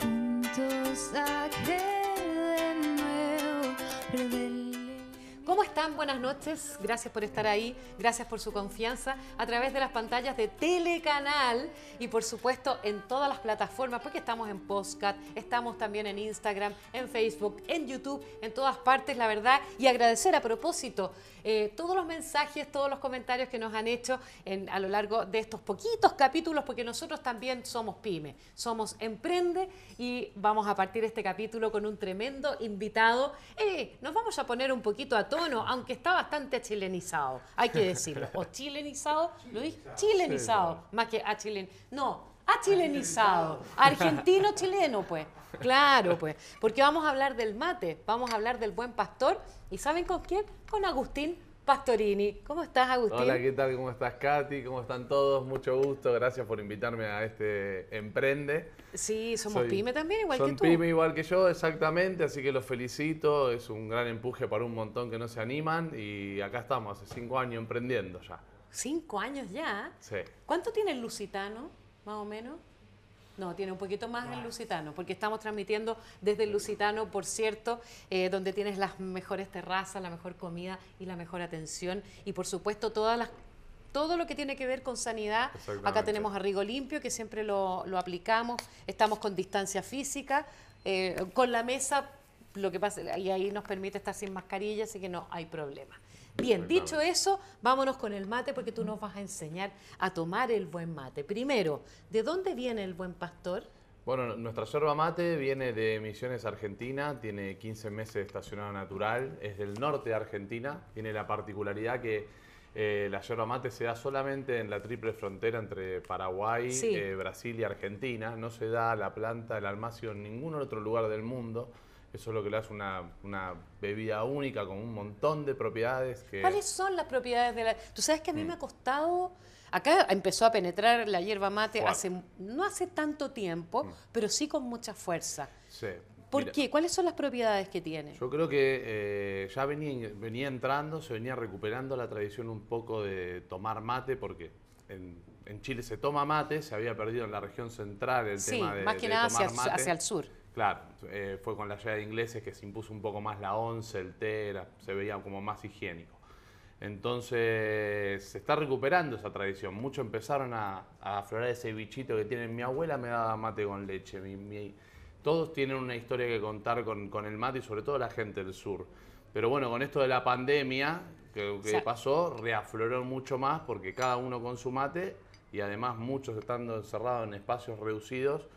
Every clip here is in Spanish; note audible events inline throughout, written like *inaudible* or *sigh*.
juntos a de nuevo, perderle. ¿Cómo están? Buenas noches. Gracias por estar ahí. Gracias por su confianza a través de las pantallas de Telecanal y por supuesto en todas las plataformas, porque estamos en Postcat, estamos también en Instagram, en Facebook, en YouTube, en todas partes, la verdad. Y agradecer a propósito eh, todos los mensajes, todos los comentarios que nos han hecho a lo largo de estos poquitos capítulos, porque nosotros también somos pyme, somos emprende y vamos a partir este capítulo con un tremendo invitado. Eh, nos vamos a poner un poquito a tono, aunque está bastante chilenizado, hay que decirlo. O chilenizado, ¿lo dije? Chilenizado, más que a chilen. No, a chilenizado. Argentino chileno, pues. Claro, pues. Porque vamos a hablar del mate, vamos a hablar del buen pastor. ¿Y saben con quién? Con Agustín Pastorini. ¿Cómo estás, Agustín? Hola, ¿qué tal? ¿Cómo estás, Katy? ¿Cómo están todos? Mucho gusto. Gracias por invitarme a este Emprende. Sí, somos Soy- pyme también, igual que tú. pyme igual que yo, exactamente. Así que los felicito. Es un gran empuje para un montón que no se animan. Y acá estamos, hace cinco años emprendiendo ya. Cinco años ya. Sí. ¿Cuánto tiene el Lusitano, más o menos? No, tiene un poquito más el Lusitano, porque estamos transmitiendo desde el Lusitano, por cierto, eh, donde tienes las mejores terrazas, la mejor comida y la mejor atención. Y por supuesto, todas las, todo lo que tiene que ver con sanidad. Acá tenemos a Rigo Limpio, que siempre lo, lo aplicamos. Estamos con distancia física, eh, con la mesa, lo que pasa, y ahí nos permite estar sin mascarilla, así que no hay problema. Bien, dicho eso, vámonos con el mate porque tú nos vas a enseñar a tomar el buen mate. Primero, ¿de dónde viene el buen pastor? Bueno, nuestra yerba mate viene de Misiones, Argentina, tiene 15 meses de estacionado natural, es del norte de Argentina, tiene la particularidad que eh, la yerba mate se da solamente en la triple frontera entre Paraguay, Sí. eh, Brasil y Argentina, no se da la planta, el almacio en ningún otro lugar del mundo. Eso es lo que le hace una, una bebida única con un montón de propiedades que... ¿Cuáles son las propiedades de la...? Tú sabes que a Mm. mí me ha costado... Acá empezó a penetrar la hierba mate Fuerte. hace, no hace tanto tiempo, pero sí con mucha fuerza. Sí. ¿Por. Mira, qué? ¿Cuáles son las propiedades que tiene? Yo creo que eh, ya venía, venía entrando, se venía recuperando la tradición un poco de tomar mate, porque en, en Chile se toma mate, se había perdido en la región central el Sí, tema de, más que de nada tomar hacia, mate. hacia el sur. Claro, eh, fue con la llegada de ingleses que se impuso un poco más la once, el té, era- se veía como más higiénico. Entonces se está recuperando esa tradición. Muchos empezaron a, a aflorar ese bichito que tienen. Mi abuela me daba mate con leche. mi- mi- todos tienen una historia que contar con, con el mate y sobre todo la gente del sur. Pero bueno, con esto de la pandemia que, pasó, reafloró mucho más porque cada uno con su mate y además muchos estando encerrados en espacios reducidos.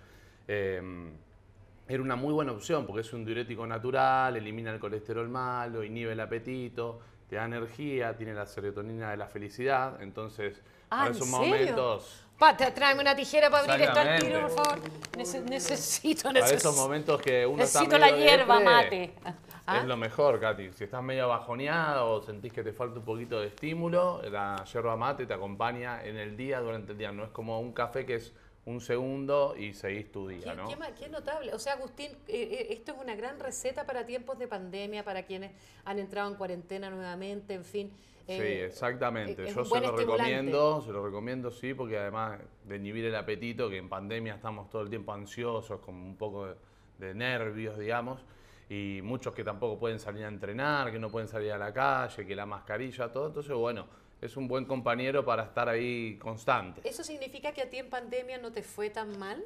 eh, era una muy buena opción porque es un diurético natural, elimina el colesterol malo, inhibe el apetito, te da energía, tiene la serotonina de la felicidad. Entonces, Ah, para ¿en esos serio? momentos, Pa, te- tráeme una tijera para abrir esto al tiro, por favor. Nece- necesito, para esos necesito. momentos que uno está Necesito la medio hierba depre, mate. ¿Ah? Es lo mejor, Katy. Si estás medio bajoneada o sentís que te falta un poquito de estímulo, la yerba mate te acompaña en el día, durante el día. No es como un café que es un segundo y seguís tu día, Qué, ¿no? qué notable. O sea, Agustín, eh, eh, esto es una gran receta para tiempos de pandemia, para quienes han entrado en cuarentena nuevamente, en fin. Sí, Eh, exactamente. Yo se lo recomiendo, se lo recomiendo, sí, porque además de inhibir el apetito, que en pandemia estamos todo el tiempo ansiosos, con un poco de, de nervios, digamos, y muchos que tampoco pueden salir a entrenar, que no pueden salir a la calle, que la mascarilla, todo. Entonces, bueno, es un buen compañero para estar ahí constante. ¿Eso significa que a ti en pandemia no te fue tan mal?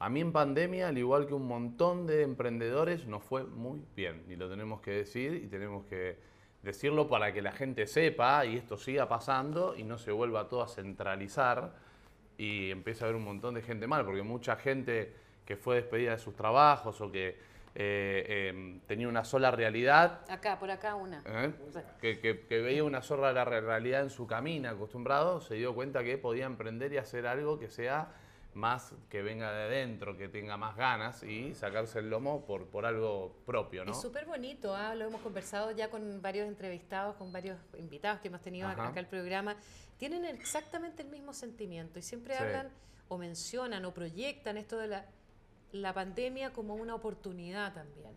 A mí en pandemia, al igual que un montón de emprendedores, nos fue muy bien. Y lo tenemos que decir y tenemos que decirlo para que la gente sepa y esto siga pasando y no se vuelva todo a centralizar y empiece a haber un montón de gente mal, porque mucha gente que fue despedida de sus trabajos o que eh, eh, tenía una sola realidad, Acá, por acá una. ¿eh? que, que- que veía una sola la re- realidad en su camino acostumbrado, se dio cuenta que podía emprender y hacer algo que sea más que venga de adentro, que tenga más ganas y sacarse el lomo por, por algo propio, ¿no? Es súper bonito, ¿ah? lo hemos conversado ya con varios entrevistados, con varios invitados que hemos tenido acá, Ajá. acá el programa. Tienen exactamente el mismo sentimiento y siempre Sí. hablan o mencionan o proyectan esto de la, la pandemia como una oportunidad también.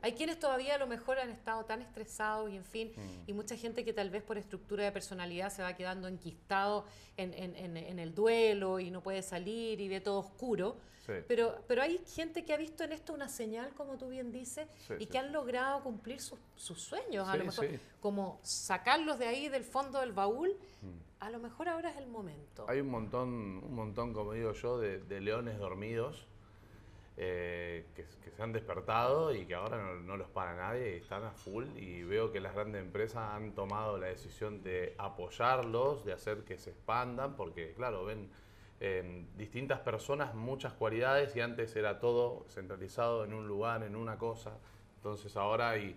Hay quienes todavía a lo mejor han estado tan estresados y en fin, Mm. y mucha gente que tal vez por estructura de personalidad se va quedando enquistado en, en- en- en el duelo y no puede salir y ve todo oscuro. Sí. Pero, pero hay gente que ha visto en esto una señal, como tú bien dices, Sí, y sí. que han logrado cumplir sus, sus sueños, a lo mejor, como sacarlos de ahí del fondo del baúl, a lo mejor ahora es el momento. Hay un montón, un montón, como digo yo, de, de leones dormidos eh, que, se han despertado y que ahora no, los para nadie están a full. Y veo que las grandes empresas han tomado la decisión de apoyarlos, de hacer que se expandan, porque, claro, ven en distintas personas muchas cualidades y antes era todo centralizado en un lugar, en una cosa. Entonces ahora hay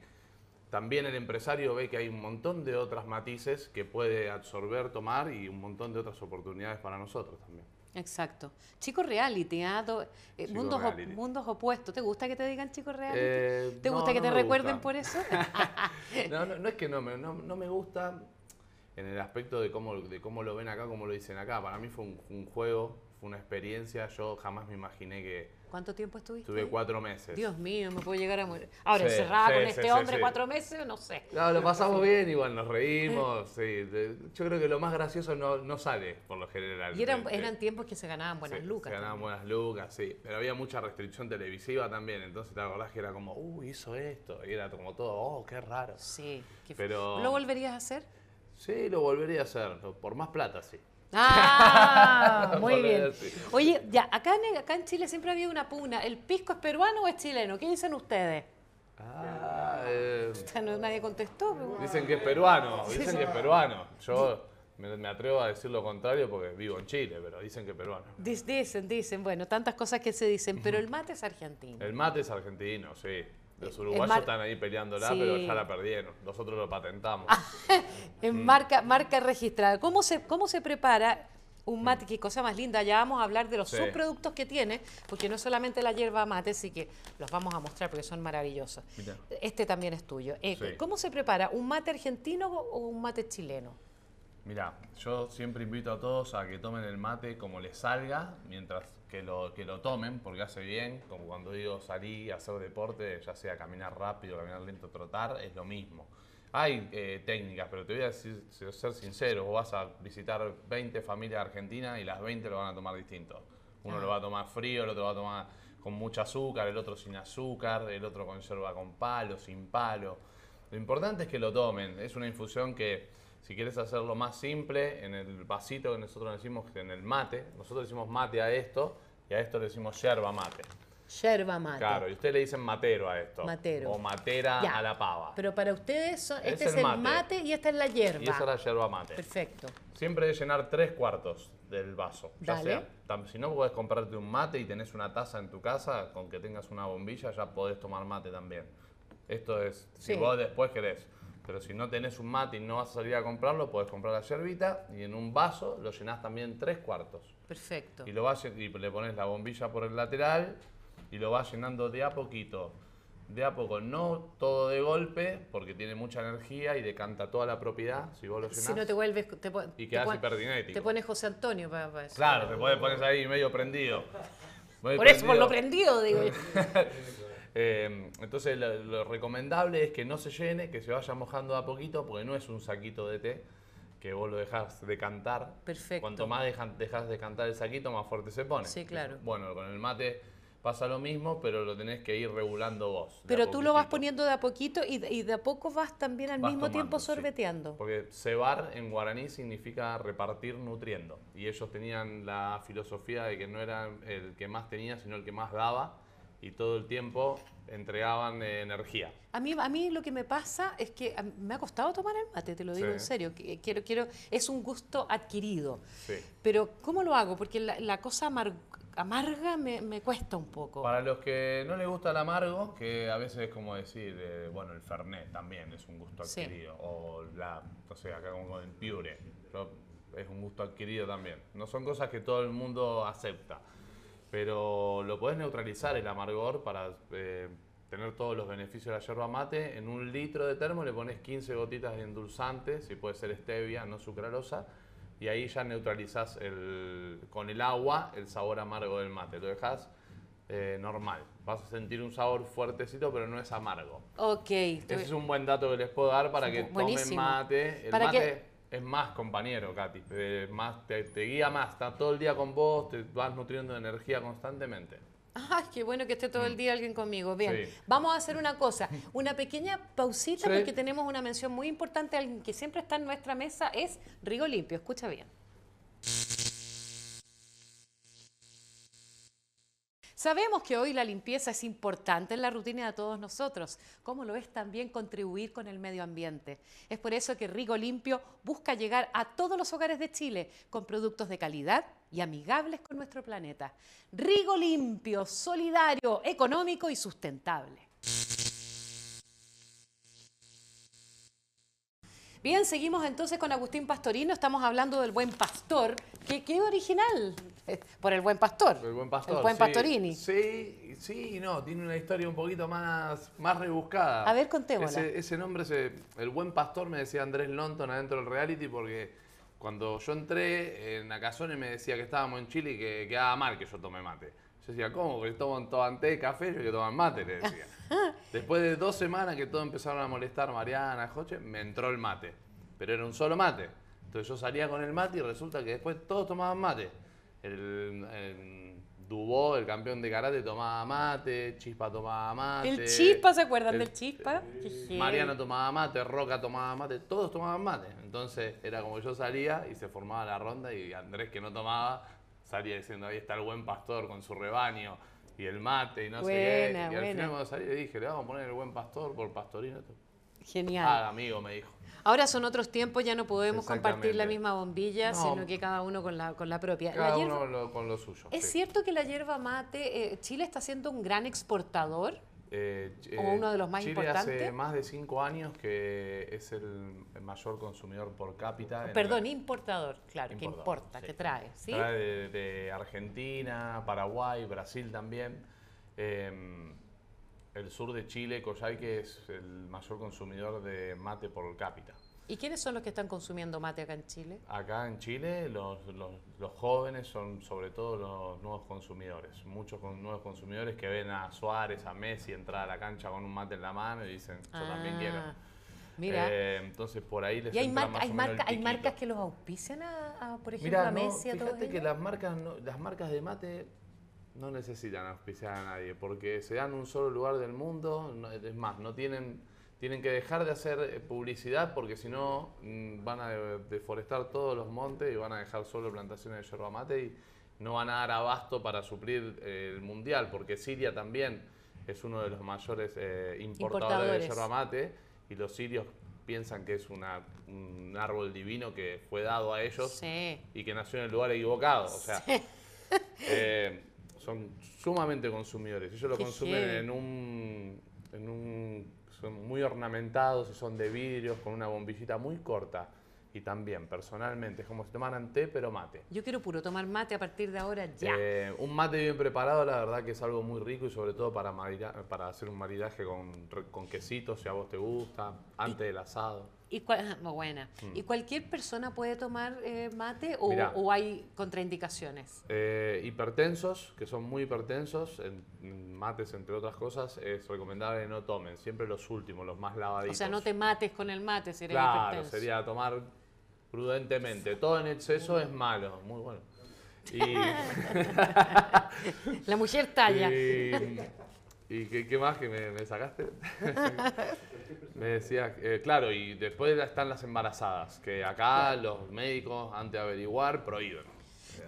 también el empresario ve que hay un montón de otras matices que puede absorber, tomar y un montón de otras oportunidades para nosotros también. Exacto. Chicos reality, ¿ah? Do- eh, Chico mundos, op- mundos opuestos. ¿Te gusta que te digan chicos reality? Eh, ¿Te no, gusta que no te recuerden gusta. por eso? *laughs* *laughs* No, no, no es que no me, no, no me gusta en el aspecto de cómo, de cómo lo ven acá, cómo lo dicen acá. Para mí fue un, un juego, fue una experiencia. Yo jamás me imaginé que ¿Cuánto tiempo estuviste? estuve cuatro meses. Dios mío, me puedo llegar a morir. Ahora, Sí, encerrada sí, con sí, este hombre cuatro meses, no sé. No, lo pasamos bien, igual nos reímos. sí. Yo creo que lo más gracioso no, no sale por lo general. Y eran, tiempos que se ganaban buenas Sí, lucas. Se ganaban también. buenas lucas, sí. Pero había mucha restricción televisiva también. Entonces te acordás que era como, uh, hizo esto. Y era como todo, oh, qué raro. Sí. qué Pero- ¿Lo volverías a hacer? Sí, lo volvería a hacer. Por más plata, sí. Ah, *laughs* muy bien. Oye, ya, acá en, acá en Chile siempre había una pugna. ¿El pisco es peruano o es chileno? ¿Qué dicen ustedes? Ah, eh, no- nadie contestó. pero- dicen que es peruano, dicen que es peruano. Yo me, me atrevo a decir lo contrario porque vivo en Chile, pero dicen que es peruano. Dicen, dicen, bueno, tantas cosas que se dicen, pero el mate es argentino. El mate es argentino, sí. Los uruguayos mar- están ahí peleándola, Sí. pero ya la perdieron. Nosotros lo patentamos. *laughs* En marca, marca registrada. ¿Cómo se, ¿Cómo se prepara un mate? Qué cosa más linda. Ya vamos a hablar de los Sí. subproductos que tiene, porque no es solamente la hierba mate, sí que los vamos a mostrar porque son maravillosos. Mira. Este también es tuyo. Eh, Sí. ¿Cómo se prepara? ¿Un mate argentino o un mate chileno? Mira, yo siempre invito a todos a que tomen el mate como les salga, mientras que lo, que lo tomen, porque hace bien, como cuando digo salir a hacer deporte, ya sea caminar rápido, caminar lento, trotar, es lo mismo. Hay eh, técnicas, pero te voy a decir, ser sincero, vos vas a visitar 20 familias argentinas y las 20 lo van a tomar distinto. Uno lo va a tomar frío, el otro va a tomar con mucho azúcar, el otro sin azúcar, el otro con yerba con palo, sin palo. Lo importante es que lo tomen. Es una infusión que, si quieres hacerlo más simple, en el vasito que nosotros decimos en el mate, nosotros decimos mate a esto y a esto le decimos yerba mate. Yerba mate. Claro, y ustedes le dicen matero a esto. Matero. O matera Ya. a la pava. Pero para ustedes, son- este es el mate. mate. y esta es la hierba. y esa es la yerba mate. Perfecto. Siempre de llenar tres cuartos del vaso. Ya Dale. sea, si no podés comprarte un mate y tenés una taza en tu casa, con que tengas una bombilla ya podés tomar mate también. Esto es, si Sí. vos después querés. Pero si no tenés un mate y no vas a salir a comprarlo, podés comprar la yerbita y en un vaso lo llenás también tres cuartos. Perfecto. Y, lo vas, y le pones la bombilla por el lateral y lo vas llenando de a poquito. De a poco, no todo de golpe, porque tiene mucha energía y decanta toda la propiedad. Si vos lo llenás. Si no te vuelves. Te, Y quedás hiperdinético. Te pones José Antonio para, eso. Claro, te poner ahí medio prendido. *laughs* Por eso, por lo prendido, digo yo. *laughs* Eh, entonces lo, lo recomendable es que no se llene, que se vaya mojando a poquito, porque no es un saquito de té que vos lo dejás decantar. Perfecto. Cuanto más dejan, dejas decantar el saquito, más fuerte se pone. Sí, claro. Bueno, con el mate pasa lo mismo, pero lo tenés que ir regulando vos. Pero tú lo vas poniendo de a poquito y, de- y de a poco vas también al Vas mismo tomando, tiempo sí. sorbeteando. Porque cebar en guaraní significa repartir nutriendo. Y ellos tenían la filosofía de que no era el que más tenía, sino el que más daba. Y todo el tiempo entregaban eh, energía. A mí, a mí lo que me pasa es que me ha costado tomar el mate, te lo digo Sí. en serio. Quiero, quiero, es un gusto adquirido. Sí. Pero ¿cómo lo hago? Porque la, la cosa amar- amarga me, me cuesta un poco. Para los que no les gusta el amargo, que a veces es como decir, eh, bueno, el Fernet también es un gusto Sí. adquirido. O la, no sé, acá como el Pure, yo- es un gusto adquirido también. No son cosas que todo el mundo acepta. Pero lo podés neutralizar el amargor para eh, tener todos los beneficios de la yerba mate. En un litro de termo le pones 15 gotitas de endulzante, si puede ser stevia, no sucralosa. Y ahí ya neutralizás el, con el agua el sabor amargo del mate. Lo dejas eh, normal. Vas a sentir un sabor fuertecito, pero no es amargo. Ok. Ese es un buen dato que les puedo dar para que tomen mate. El Para mate que- es más compañero, Katy. eh, más, te, te guía más, está todo el día con vos, te vas nutriendo de energía constantemente. Ay, qué bueno que esté todo el día alguien conmigo. Bien, Mm. Sí. vamos a hacer una cosa, una pequeña pausita Sí. porque tenemos una mención muy importante, alguien que siempre está en nuestra mesa es Rigo Limpio. Escucha bien. Sabemos que hoy la limpieza es importante en la rutina de todos nosotros, como lo es también contribuir con el medio ambiente. Es por eso que Rigo Limpio busca llegar a todos los hogares de Chile con productos de calidad y amigables con nuestro planeta. Rigo Limpio, solidario, económico y sustentable. Bien, seguimos entonces con Agustín Pastorino. Estamos hablando del buen pastor. ¿Qué, qué original? *laughs* Por el buen pastor. El buen pastor. El buen sí. Pastorini. Sí, sí y no, tiene una historia un poquito más, más rebuscada. A ver, contémosla. Ese, ese nombre, ese- el buen pastor, me decía Andrés Lonton adentro del reality porque cuando yo entré en Acazone me decía que estábamos en Chile y que quedaba mal que yo tome mate. Yo decía, ¿cómo? Porque toman, toman té, café, yo que toman mate, le decía. *laughs* Después de dos semanas que todos empezaron a molestar, Mariana, Joche, me entró el mate. Pero era un solo mate. Entonces yo salía con el mate y resulta que después todos tomaban mate. El, el Dubó, el campeón de karate, tomaba mate, Chispa tomaba mate. El Chispa, ¿se acuerdan el- del Chispa? Qué heavy. Mariana tomaba mate, Roca tomaba mate, todos tomaban mate. Entonces era como yo salía y se formaba la ronda y Andrés que no tomaba salía diciendo ahí está el buen pastor con su rebaño y el mate y no sé qué. Y al buena. final cuando salí le dije, le vamos a poner el buen pastor por pastorino. Genial. Ah, amigo, me dijo. Ahora son otros tiempos, ya no podemos compartir la misma bombilla, No. sino que cada uno con la, con la propia. La Cada hierba- uno lo- con lo suyo. ¿Es sí. cierto que la hierba mate, eh, Chile está siendo un gran exportador? Eh, ch- Como uno de los más Chile importantes. hace más de cinco años que es el mayor consumidor por cápita. Perdón, la- importador, claro, que importa, sí. que trae, ¿sí? Trae de, de Argentina, Paraguay, Brasil también. Eh, el sur de Chile, Coyhaique, es el mayor consumidor de mate por cápita. ¿Y quiénes son los que están consumiendo mate acá en Chile? Acá en Chile los, los- los jóvenes son sobre todo los nuevos consumidores. Muchos con- nuevos consumidores que ven a Suárez, a Messi entrar a la cancha con un mate en la mano y dicen, yo también quiero. Ah, Mira. Eh, entonces por ahí les y hay, entra marca- más hay, o menos el marca- hay piquito. marcas que los auspician a, a, por ejemplo, Mirá, a no, Messi, a todos fíjate que ellos? las marcas, no- las marcas de mate no necesitan auspiciar a nadie porque se dan un solo lugar del mundo. no- es más, no tienen, tienen que dejar de hacer eh, publicidad porque si no mm, van a de- deforestar todos los montes y van a dejar solo plantaciones de yerba mate y no van a dar abasto para suplir eh, el mundial porque Siria también es uno de los mayores eh, importadores, de yerba mate y los sirios piensan que es una, un árbol divino que fue dado a ellos Sí. y que nació en el lugar equivocado. O sea, eh, son sumamente consumidores. Ellos lo Qué consumen en un, en un. Son muy ornamentados y son de vidrios con una bombillita muy corta. Y también, personalmente, es como si tomaran té, pero mate. Yo quiero puro tomar mate a partir de ahora ya. Eh, un mate bien preparado, la verdad que es algo muy rico y sobre todo para, marida- para hacer un maridaje con, con quesitos, si a vos te gusta, antes del asado. ¿Y, cual- *laughs* buena. ¿Y cualquier persona puede tomar eh, mate o, Mm. Mirá. o hay contraindicaciones? Eh, hipertensos, que son muy hipertensos, en, mates entre otras cosas, es recomendable que no tomen, siempre los últimos, los más O lavaditos. sea, no te mates con el mate si eres Claro, hipertenso. sería tomar prudentemente. Todo en exceso es malo, muy bueno. Y, *laughs* La mujer talla. *laughs* y, y qué, qué más que me, me sacaste? *laughs* me decía, eh, claro, y después están las embarazadas, que acá los médicos, antes de averiguar, prohíben.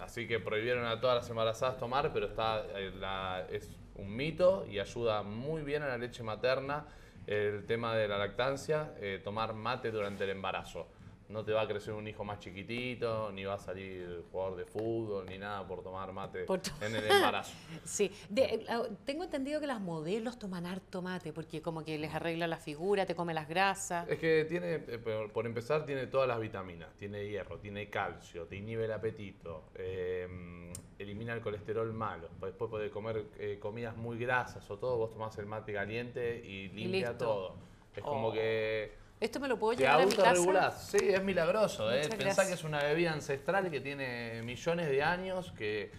Así que prohibieron a todas las embarazadas tomar, pero está eh, la- es un mito y ayuda muy bien a la leche materna el tema de la lactancia, eh, tomar mate durante el embarazo. No te va a crecer un hijo más chiquitito, ni va a salir jugador de fútbol, ni nada por tomar mate Por to- en el embarazo. *laughs* Sí, De- ah, tengo entendido que las modelos toman harto mate porque como que les arregla la figura, te come las grasas. Es que tiene, eh, por, empezar, tiene todas las vitaminas. Tiene hierro, tiene calcio, te inhibe el apetito, eh, elimina el colesterol malo. Pues Después podés comer eh, comidas muy grasas o todo, vos tomás el mate caliente y limpia todo. Es como Oh. que ¿Esto me lo puedo llevar a mi casa? autorregulás. Sí, es milagroso. ¿eh? Pensá que es una bebida ancestral que tiene millones de años, que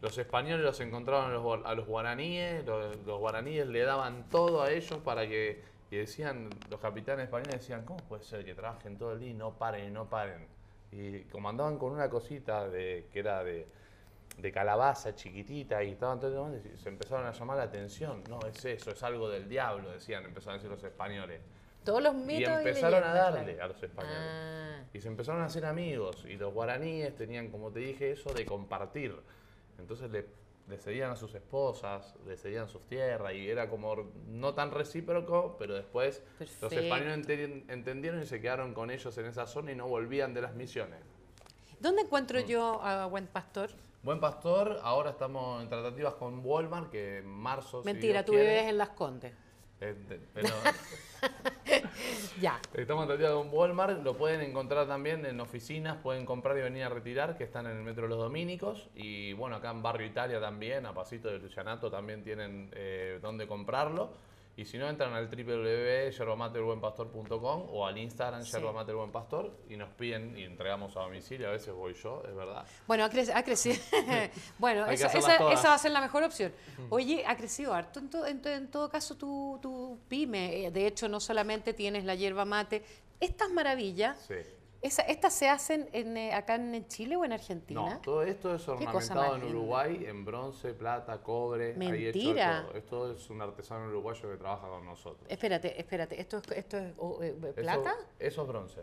Los españoles los encontraron a los, a los guaraníes, los, los guaraníes le daban todo a ellos para que, y decían, los capitanes españoles decían, ¿cómo puede ser que trabajen todo el día y no paren y no paren? Y como andaban con una cosita de, que era de, de calabaza chiquitita y estaban todo y se empezaron a llamar la atención. No, es eso, es algo del diablo, decían, empezaron a decir los españoles. Todos los Y mitos empezaron a leyendas, darle a los españoles. Ah. Y se empezaron a hacer amigos. Y los guaraníes tenían, como te dije, eso de compartir. Entonces le, le cedían a sus esposas, le cedían sus tierras. Y era como no tan recíproco, pero después los Perfecto. españoles enten- entendieron y se quedaron con ellos en esa zona y no volvían de las misiones. ¿Dónde encuentro Mm. yo a Buen Pastor? Buen Pastor, ahora estamos en tratativas con Walmart, que en marzo. si Mentira, Dios tú quiere, vives en Las Condes. De- pero *laughs* Ya. Estamos en tratativas con Walmart, lo pueden encontrar también en oficinas, pueden comprar y venir a retirar, que están en el Metro Los Dominicos. Y bueno, acá en Barrio Italia también, a pasito de Lucianato, también tienen eh, donde comprarlo. Y si no, entran al www.yerbamaterbuenpastor.com o al Instagram Sí. yerbamatterbuenpastor y nos piden y entregamos a domicilio. A veces voy yo, es verdad. Bueno, ha, creci- ha crecido. *laughs* *laughs* bueno, esa, esa- esa va a ser la mejor opción. Oye, ha crecido harto en, to- en to- en todo caso tu, tu pyme. Eh, De hecho, no solamente tienes la hierba mate. Estas maravillas, Sí. Esa- ¿estas se hacen en, eh, acá en Chile o en Argentina? No, todo esto es ornamentado en. Uruguay, en bronce, plata, cobre. Hecho Mentira. todo. Esto es un artesano uruguayo que trabaja con nosotros. Espérate, espérate. ¿Esto es, esto es oh, eh, Eso- plata? Eso, es bronce.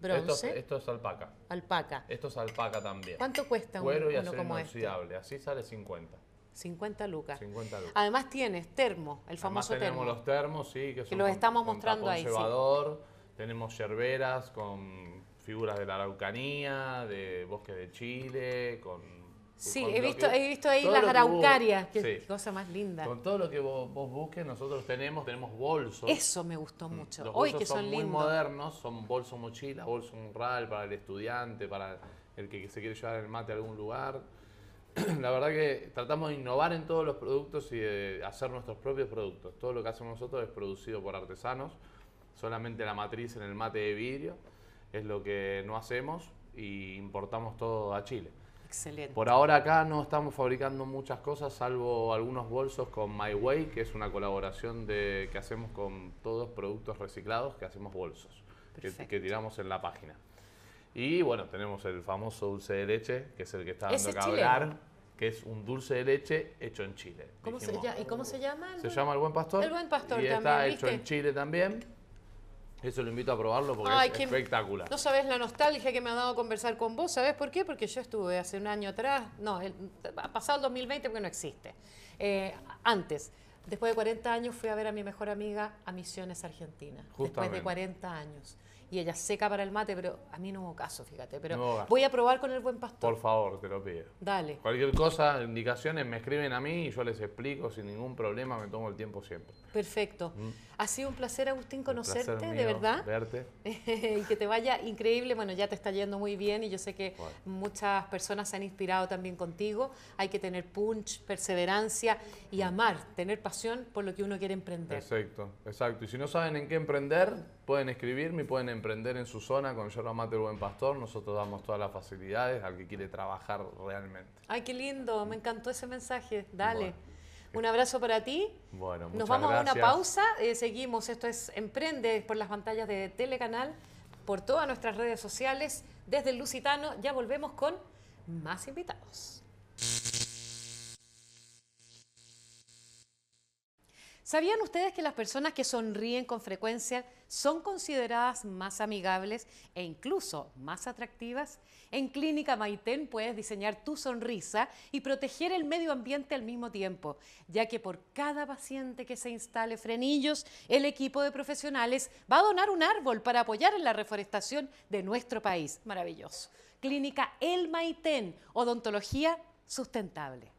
¿Bronce? Esto, es- esto es alpaca. Alpaca. Esto es alpaca también. ¿Cuánto cuesta un- Cuero y uno acero como este? Así sale 50. 50 lucas. 50 lucas. Además tienes termo, el Además famoso tenemos termo. los termos, sí, que son los con- estamos mostrando ahí, sí. Tenemos yerberas con figuras de la Araucanía, de Bosque de Chile, con... Sí, con he visto, que- he visto ahí las lo que vos- araucarias. Qué sí. cosa más linda. Con todo lo que vos, vos busques, nosotros tenemos, tenemos bolsos. Eso me gustó mucho. Los Hoy bolsos que son, muy lindos. modernos, son bolso mochila, bolso morral para el estudiante, para el que se quiere llevar el mate a algún lugar. *clears throat* La verdad que tratamos de innovar en todos los productos y de hacer nuestros propios productos. Todo lo que hacemos nosotros es producido por artesanos. Solamente la matriz en el mate de vidrio es lo que no hacemos y importamos todo a Chile. Excelente. Por ahora acá no estamos fabricando muchas cosas, salvo algunos bolsos con My Way, que es una colaboración de, que hacemos con todos productos reciclados, que hacemos bolsos, que, que tiramos en la página. Y bueno, tenemos el famoso dulce de leche, que es el que está dando que chileno. hablar, que es un dulce de leche hecho en Chile. ¿Cómo se, Dijimos, llama? ¿Y cómo se llama? el se buen- llama El Buen Pastor. El Buen Pastor Y está también, hecho ¿viste? en Chile también. Eso lo invito a probarlo porque Ay, es espectacular. No sabes la nostalgia que me ha dado conversar con vos. ¿Sabes por qué? Porque yo estuve hace un año atrás, no, el- ha pasado el 2020 porque no existe. Eh, antes, después de 40 años, fui a ver a mi mejor amiga a Misiones, Argentina. Después de Justamente. 40 años. Y ella seca para el mate, pero a mí no hubo caso, fíjate. Pero No voy a probar con el buen pastor. Por favor, te lo pido. Dale. Cualquier cosa, indicaciones, me escriben a mí y yo les explico sin ningún problema, me tomo el tiempo siempre. Perfecto. Ha sido un placer, Agustín, conocerte, placer de mío verdad. Verte. *laughs* y que te vaya increíble. Bueno, ya te está yendo muy bien y yo sé que Bueno. muchas personas se han inspirado también contigo. Hay que tener punch, perseverancia y amar, tener pasión por lo que uno quiere emprender. Exacto, exacto. Y si no saben en qué emprender, pueden escribirme y pueden emprender en su zona con Yerba Mate El Buen Pastor. Nosotros damos todas las facilidades al que quiere trabajar realmente. Ay, qué lindo, me encantó ese mensaje. Dale. Bueno. Un abrazo para ti. Bueno, muchas Nos vamos a una pausa, eh, seguimos. Esto es Emprende por las pantallas de Telecanal, por todas nuestras redes sociales, desde el Lusitano. Ya volvemos con más invitados. ¿Sabían ustedes que las personas que sonríen con frecuencia son consideradas más amigables e incluso más atractivas? En Clínica Maitén puedes diseñar tu sonrisa y proteger el medio ambiente al mismo tiempo, ya que por cada paciente que se instale frenillos, el equipo de profesionales va a donar un árbol para apoyar en la reforestación de nuestro país. Maravilloso. Clínica El Maitén, odontología sustentable.